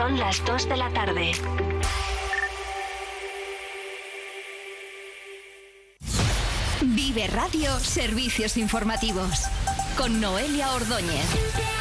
Son las 2 de la tarde. Vive Radio Servicios Informativos con Noelia Ordóñez.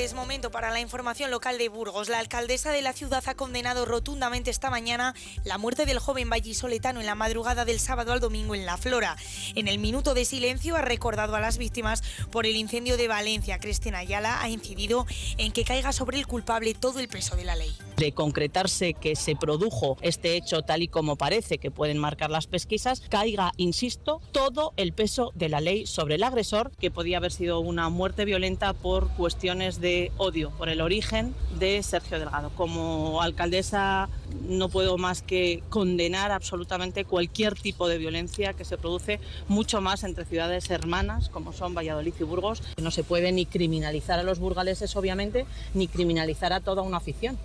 Tardes, momento para la información local de Burgos. La alcaldesa de la ciudad ha condenado rotundamente esta mañana la muerte del joven vallisoletano en la madrugada del sábado al domingo en La Flora. En el minuto de silencio ha recordado a las víctimas por el incendio de Valencia. Cristina Ayala ha incidido en que caiga sobre el culpable todo el peso de la ley. De concretarse que se produjo este hecho tal y como parece que pueden marcar las pesquisas, caiga, insisto, todo el peso de la ley sobre el agresor, que podía haber sido una muerte violenta por cuestiones de odio por el origen de Sergio Delgado. Como alcaldesa no puedo más que condenar absolutamente cualquier tipo de violencia que se produce mucho más entre ciudades hermanas como son Valladolid y Burgos. No se puede ni criminalizar a los burgaleses, obviamente, ni criminalizar a toda una afición.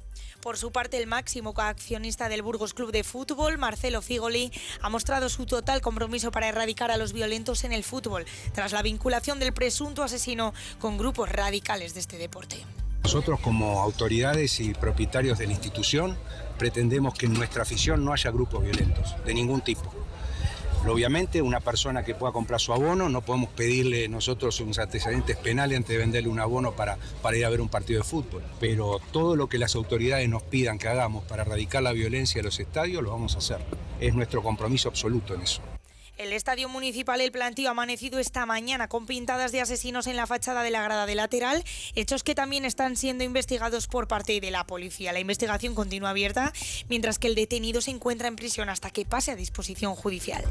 Por su parte, el máximo accionista del Burgos Club de Fútbol, Marcelo Figoli, ha mostrado su total compromiso para erradicar a los violentos en el fútbol, tras la vinculación del presunto asesino con grupos radicales de este deporte. Nosotros como autoridades y propietarios de la institución pretendemos que en nuestra afición no haya grupos violentos, de ningún tipo. Obviamente, una persona que pueda comprar su abono, no podemos pedirle nosotros unos antecedentes penales antes de venderle un abono para, para ir a ver un partido de fútbol. Pero todo lo que las autoridades nos pidan que hagamos para erradicar la violencia en los estadios, lo vamos a hacer. Es nuestro compromiso absoluto en eso. El Estadio Municipal El Plantío ha amanecido esta mañana con pintadas de asesinos en la fachada de la grada de lateral, hechos que también están siendo investigados por parte de la policía. La investigación continúa abierta, mientras que el detenido se encuentra en prisión hasta que pase a disposición judicial.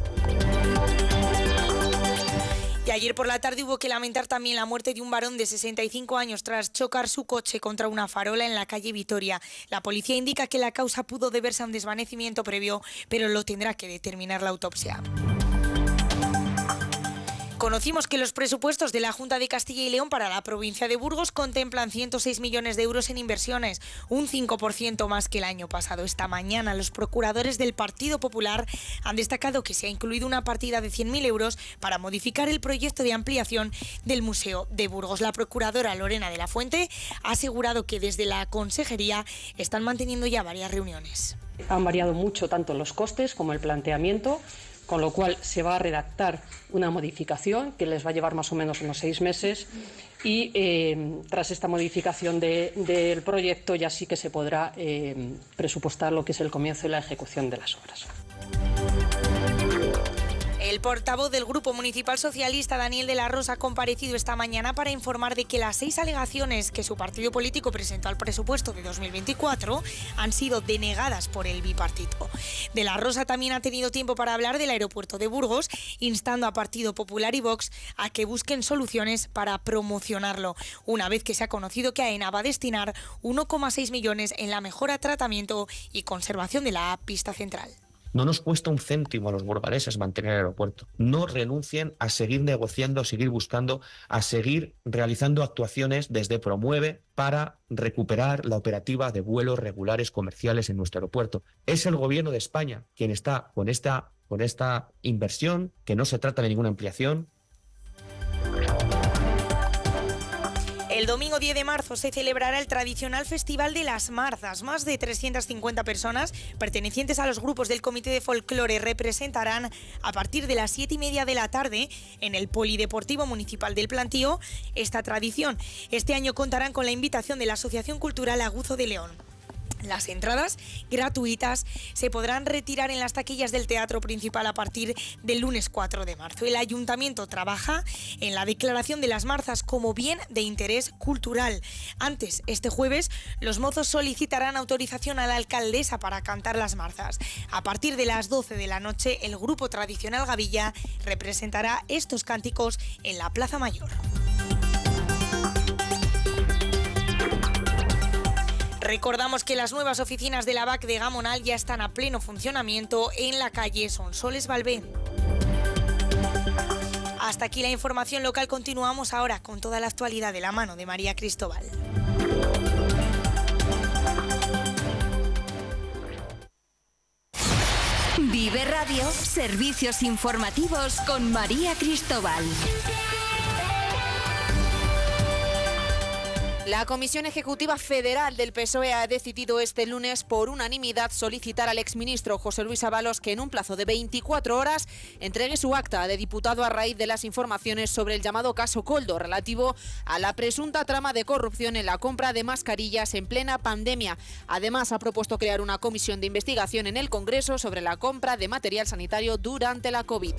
Y ayer por la tarde hubo que lamentar también la muerte de un varón de 65 años tras chocar su coche contra una farola en la calle Vitoria. La policía indica que la causa pudo deberse a un desvanecimiento previo, pero lo tendrá que determinar la autopsia. Conocimos que los presupuestos de la Junta de Castilla y León para la provincia de Burgos contemplan 106 millones de euros en inversiones, un 5% más que el año pasado. Esta mañana los procuradores del Partido Popular han destacado que se ha incluido una partida de 100.000 euros para modificar el proyecto de ampliación del Museo de Burgos. La procuradora Lorena de la Fuente ha asegurado que desde la Consejería están manteniendo ya varias reuniones. Han variado mucho tanto los costes como el planteamiento con lo cual se va a redactar una modificación que les va a llevar más o menos unos seis meses y eh, tras esta modificación del proyecto ya sí que se podrá eh, presupuestar lo que es el comienzo y la ejecución de las obras. El portavoz del Grupo Municipal Socialista, Daniel de la Rosa, ha comparecido esta mañana para informar de que las seis alegaciones que su partido político presentó al presupuesto de 2024 han sido denegadas por el bipartito. De la Rosa también ha tenido tiempo para hablar del aeropuerto de Burgos, instando a Partido Popular y Vox a que busquen soluciones para promocionarlo, una vez que se ha conocido que AENA va a destinar 1,6 millones en la mejora, tratamiento y conservación de la pista central. No nos cuesta un céntimo a los burgaleses mantener el aeropuerto. No renuncien a seguir negociando, a seguir buscando, a seguir realizando actuaciones desde Promueve para recuperar la operativa de vuelos regulares comerciales en nuestro aeropuerto. Es el gobierno de España quien está con esta, con esta inversión, que no se trata de ninguna ampliación, El domingo 10 de marzo se celebrará el tradicional Festival de las Marzas. Más de 350 personas pertenecientes a los grupos del Comité de Folclore representarán a partir de las 7 y media de la tarde en el Polideportivo Municipal del Plantío esta tradición. Este año contarán con la invitación de la Asociación Cultural Aguzo de León. Las entradas gratuitas se podrán retirar en las taquillas del Teatro Principal a partir del lunes 4 de marzo. El ayuntamiento trabaja en la declaración de las marzas como bien de interés cultural. Antes, este jueves, los mozos solicitarán autorización a la alcaldesa para cantar las marzas. A partir de las 12 de la noche, el grupo tradicional Gavilla representará estos cánticos en la Plaza Mayor. Recordamos que las nuevas oficinas de la BAC de Gamonal ya están a pleno funcionamiento en la calle Sonsoles Balbé. Hasta aquí la información local. Continuamos ahora con toda la actualidad de la mano de María Cristóbal. Vive Radio, servicios informativos con María Cristóbal. La Comisión Ejecutiva Federal del PSOE ha decidido este lunes por unanimidad solicitar al exministro José Luis Ábalos que en un plazo de 24 horas entregue su acta de diputado a raíz de las informaciones sobre el llamado caso Coldo relativo a la presunta trama de corrupción en la compra de mascarillas en plena pandemia. Además, ha propuesto crear una comisión de investigación en el Congreso sobre la compra de material sanitario durante la COVID.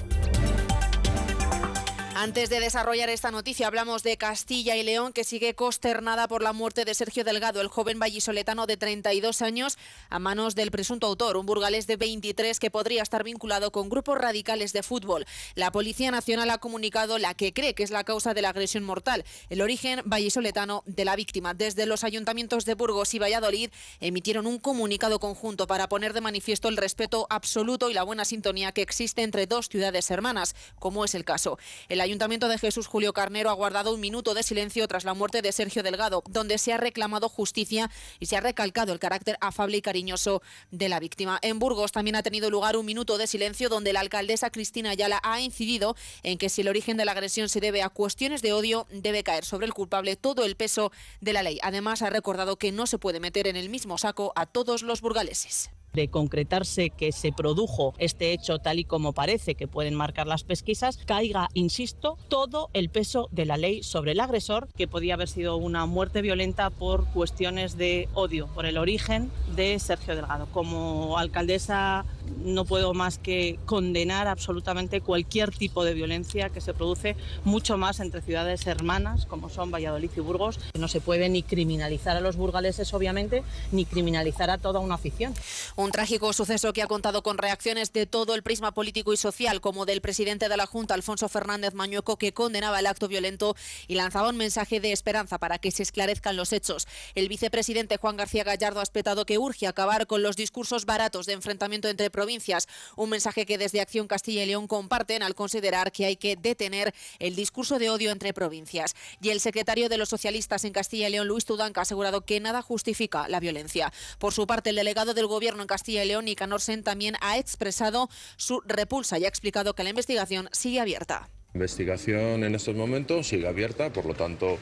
Antes de desarrollar esta noticia, hablamos de Castilla y León, que sigue consternada por la muerte de Sergio Delgado, el joven vallisoletano de 32 años, a manos del presunto autor, un burgalés de 23 que podría estar vinculado con grupos radicales de fútbol. La Policía Nacional ha comunicado la que cree que es la causa de la agresión mortal, el origen vallisoletano de la víctima. Desde los ayuntamientos de Burgos y Valladolid emitieron un comunicado conjunto para poner de manifiesto el respeto absoluto y la buena sintonía que existe entre dos ciudades hermanas, como es el caso. Ayuntamiento de Jesús Julio Carnero ha guardado un minuto de silencio tras la muerte de Sergio Delgado, donde se ha reclamado justicia y se ha recalcado el carácter afable y cariñoso de la víctima. En Burgos también ha tenido lugar un minuto de silencio donde la alcaldesa Cristina Ayala ha incidido en que si el origen de la agresión se debe a cuestiones de odio, debe caer sobre el culpable todo el peso de la ley. Además, ha recordado que no se puede meter en el mismo saco a todos los burgaleses de concretarse que se produjo este hecho tal y como parece que pueden marcar las pesquisas, caiga, insisto, todo el peso de la ley sobre el agresor, que podía haber sido una muerte violenta por cuestiones de odio, por el origen de Sergio Delgado. Como alcaldesa no puedo más que condenar absolutamente cualquier tipo de violencia que se produce mucho más entre ciudades hermanas como son Valladolid y Burgos. No se puede ni criminalizar a los burgaleses, obviamente, ni criminalizar a toda una afición. Un trágico suceso que ha contado con reacciones de todo el prisma político y social, como del presidente de la Junta, Alfonso Fernández Mañueco, que condenaba el acto violento y lanzaba un mensaje de esperanza para que se esclarezcan los hechos. El vicepresidente Juan García Gallardo ha espetado que urge acabar con los discursos baratos de enfrentamiento entre provincias, un mensaje que desde Acción Castilla y León comparten al considerar que hay que detener el discurso de odio entre provincias. Y el secretario de los socialistas en Castilla y León, Luis Tudanca, ha asegurado que nada justifica la violencia. Por su parte, el delegado del Gobierno en Castilla y León, Nicanor Sen, también ha expresado su repulsa y ha explicado que la investigación sigue abierta. La investigación en estos momentos sigue abierta, por lo tanto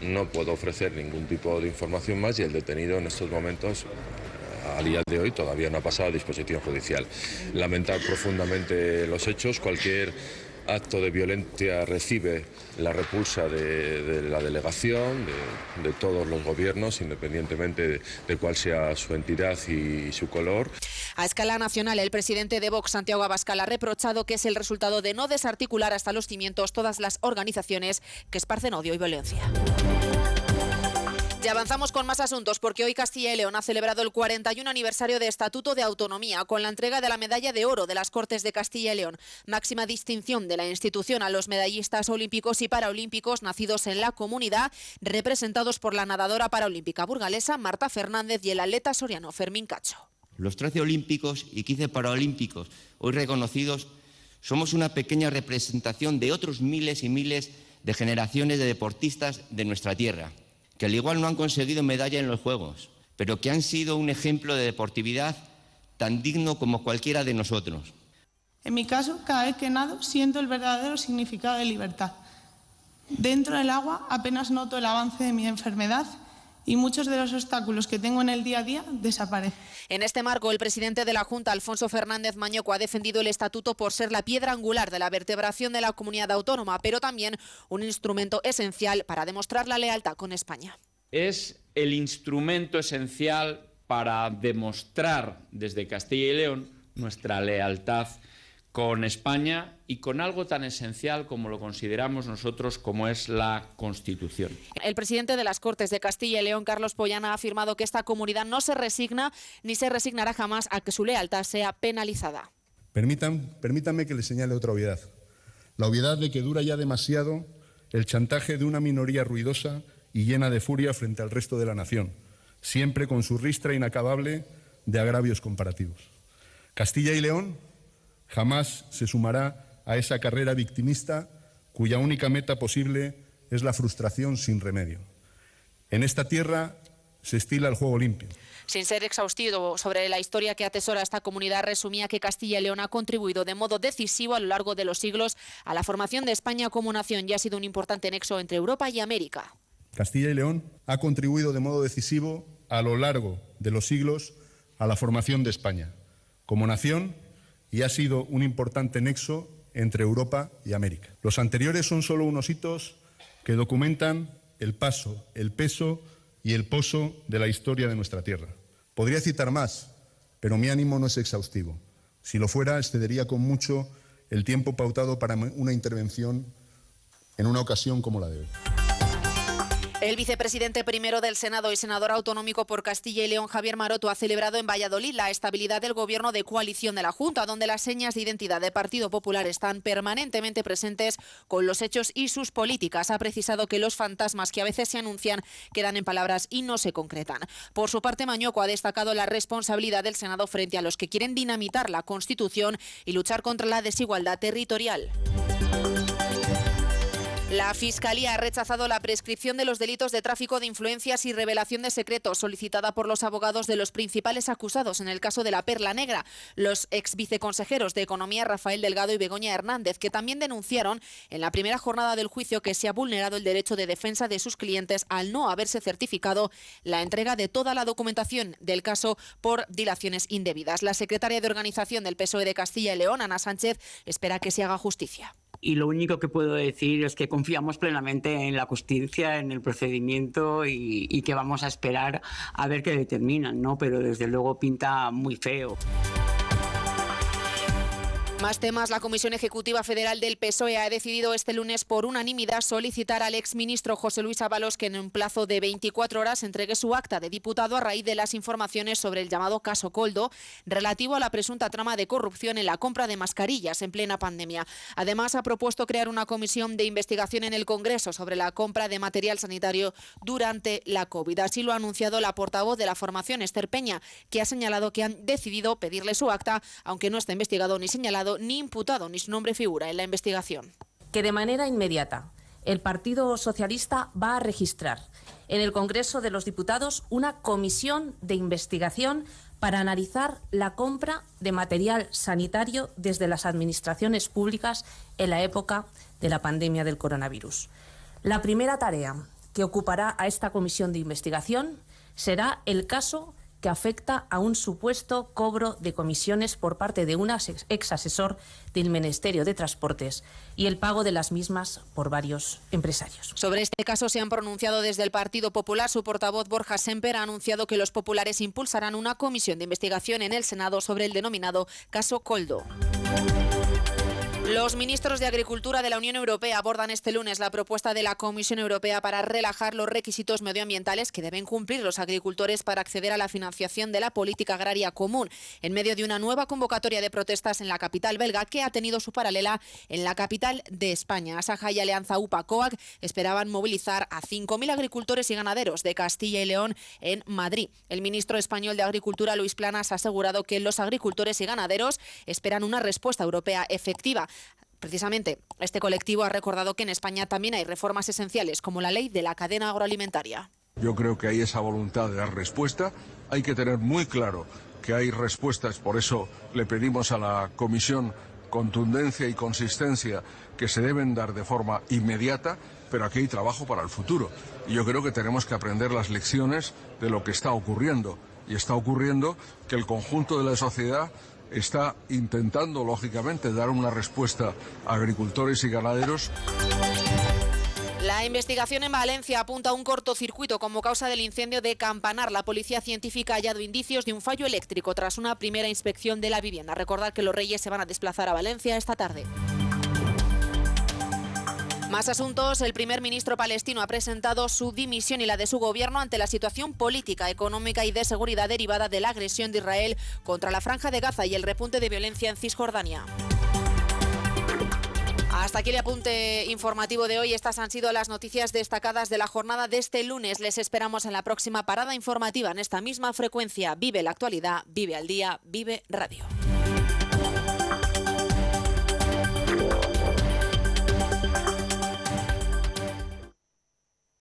no puedo ofrecer ningún tipo de información más y el detenido en estos momentos a día de hoy todavía no ha pasado a disposición judicial. Lamentar profundamente los hechos, cualquier acto de violencia recibe la repulsa de, la delegación, de, todos los gobiernos, independientemente de, de, cuál sea su entidad y su color. A escala nacional, el presidente de Vox, Santiago Abascal, ha reprochado que es el resultado de no desarticular hasta los cimientos todas las organizaciones que esparcen odio y violencia. Y avanzamos con más asuntos porque hoy Castilla y León ha celebrado el 41 aniversario de Estatuto de Autonomía con la entrega de la medalla de oro de las Cortes de Castilla y León, máxima distinción de la institución a los medallistas olímpicos y paraolímpicos nacidos en la comunidad, representados por la nadadora paraolímpica burgalesa Marta Fernández y el atleta soriano Fermín Cacho. Los 13 olímpicos y 15 paraolímpicos hoy reconocidos somos una pequeña representación de otros miles y miles de generaciones de deportistas de nuestra tierra que al igual no han conseguido medalla en los Juegos, pero que han sido un ejemplo de deportividad tan digno como cualquiera de nosotros. En mi caso, cada vez que nado siento el verdadero significado de libertad. Dentro del agua apenas noto el avance de mi enfermedad y muchos de los obstáculos que tengo en el día a día desaparecen. En este marco, el presidente de la Junta, Alfonso Fernández Mañoco, ha defendido el estatuto por ser la piedra angular de la vertebración de la comunidad autónoma, pero también un instrumento esencial para demostrar la lealtad con España. Es el instrumento esencial para demostrar desde Castilla y León nuestra lealtad con España y con algo tan esencial como lo consideramos nosotros como es la Constitución. El presidente de las Cortes de Castilla y León, Carlos Pollana, ha afirmado que esta comunidad no se resigna ni se resignará jamás a que su lealtad sea penalizada. Permitan, permítanme que les señale otra obviedad. La obviedad de que dura ya demasiado el chantaje de una minoría ruidosa y llena de furia frente al resto de la nación, siempre con su ristra inacabable de agravios comparativos. Castilla y León Jamás se sumará a esa carrera victimista cuya única meta posible es la frustración sin remedio. En esta tierra se estila el juego limpio. Sin ser exhaustivo sobre la historia que atesora esta comunidad, resumía que Castilla y León ha contribuido de modo decisivo a lo largo de los siglos a la formación de España como nación y ha sido un importante nexo entre Europa y América. Castilla y León ha contribuido de modo decisivo a lo largo de los siglos a la formación de España como nación y ha sido un importante nexo entre Europa y América. Los anteriores son solo unos hitos que documentan el paso, el peso y el pozo de la historia de nuestra tierra. Podría citar más, pero mi ánimo no es exhaustivo. Si lo fuera, excedería con mucho el tiempo pautado para una intervención en una ocasión como la de hoy. El vicepresidente primero del Senado y senador autonómico por Castilla y León, Javier Maroto, ha celebrado en Valladolid la estabilidad del gobierno de coalición de la Junta, donde las señas de identidad del Partido Popular están permanentemente presentes con los hechos y sus políticas. Ha precisado que los fantasmas que a veces se anuncian quedan en palabras y no se concretan. Por su parte, Mañoco ha destacado la responsabilidad del Senado frente a los que quieren dinamitar la Constitución y luchar contra la desigualdad territorial. La Fiscalía ha rechazado la prescripción de los delitos de tráfico de influencias y revelación de secretos solicitada por los abogados de los principales acusados en el caso de la Perla Negra, los ex viceconsejeros de Economía Rafael Delgado y Begoña Hernández, que también denunciaron en la primera jornada del juicio que se ha vulnerado el derecho de defensa de sus clientes al no haberse certificado la entrega de toda la documentación del caso por dilaciones indebidas. La secretaria de Organización del PSOE de Castilla y León, Ana Sánchez, espera que se haga justicia y lo único que puedo decir es que confiamos plenamente en la justicia, en el procedimiento y, que vamos a esperar a ver qué determinan, ¿no? Pero desde luego pinta muy feo. Más temas. La Comisión Ejecutiva Federal del PSOE ha decidido este lunes por unanimidad solicitar al exministro José Luis Ábalos que en un plazo de 24 horas entregue su acta de diputado a raíz de las informaciones sobre el llamado caso Coldo relativo a la presunta trama de corrupción en la compra de mascarillas en plena pandemia. Además, ha propuesto crear una comisión de investigación en el Congreso sobre la compra de material sanitario durante la COVID. Así lo ha anunciado la portavoz de la formación, Esther Peña, que ha señalado que han decidido pedirle su acta, aunque no está investigado ni señalado ni imputado ni su nombre figura en la investigación. Que de manera inmediata el Partido Socialista va a registrar en el Congreso de los Diputados una comisión de investigación para analizar la compra de material sanitario desde las administraciones públicas en la época de la pandemia del coronavirus. La primera tarea que ocupará a esta comisión de investigación será el caso que afecta a un supuesto cobro de comisiones por parte de un ex asesor del Ministerio de Transportes y el pago de las mismas por varios empresarios. Sobre este caso se han pronunciado desde el Partido Popular. Su portavoz Borja Semper ha anunciado que los populares impulsarán una comisión de investigación en el Senado sobre el denominado caso Coldo. Los ministros de Agricultura de la Unión Europea abordan este lunes la propuesta de la Comisión Europea para relajar los requisitos medioambientales que deben cumplir los agricultores para acceder a la financiación de la política agraria común, en medio de una nueva convocatoria de protestas en la capital belga que ha tenido su paralela en la capital de España. Asaja y Alianza UPA-COAC esperaban movilizar a 5.000 agricultores y ganaderos de Castilla y León en Madrid. El ministro español de Agricultura, Luis Planas, ha asegurado que los agricultores y ganaderos esperan una respuesta europea efectiva. Precisamente, este colectivo ha recordado que en España también hay reformas esenciales, como la ley de la cadena agroalimentaria. Yo creo que hay esa voluntad de dar respuesta. Hay que tener muy claro que hay respuestas, por eso le pedimos a la Comisión contundencia y consistencia que se deben dar de forma inmediata, pero aquí hay trabajo para el futuro. Y yo creo que tenemos que aprender las lecciones de lo que está ocurriendo. Y está ocurriendo que el conjunto de la sociedad está intentando, lógicamente, dar una respuesta a agricultores y ganaderos. La investigación en Valencia apunta a un cortocircuito como causa del incendio de Campanar. La policía científica ha hallado indicios de un fallo eléctrico tras una primera inspección de la vivienda. Recordar que los reyes se van a desplazar a Valencia esta tarde. Más asuntos. El primer ministro palestino ha presentado su dimisión y la de su gobierno ante la situación política, económica y de seguridad derivada de la agresión de Israel contra la franja de Gaza y el repunte de violencia en Cisjordania. Hasta aquí el apunte informativo de hoy. Estas han sido las noticias destacadas de la jornada de este lunes. Les esperamos en la próxima parada informativa en esta misma frecuencia. Vive la actualidad, vive al día, vive radio.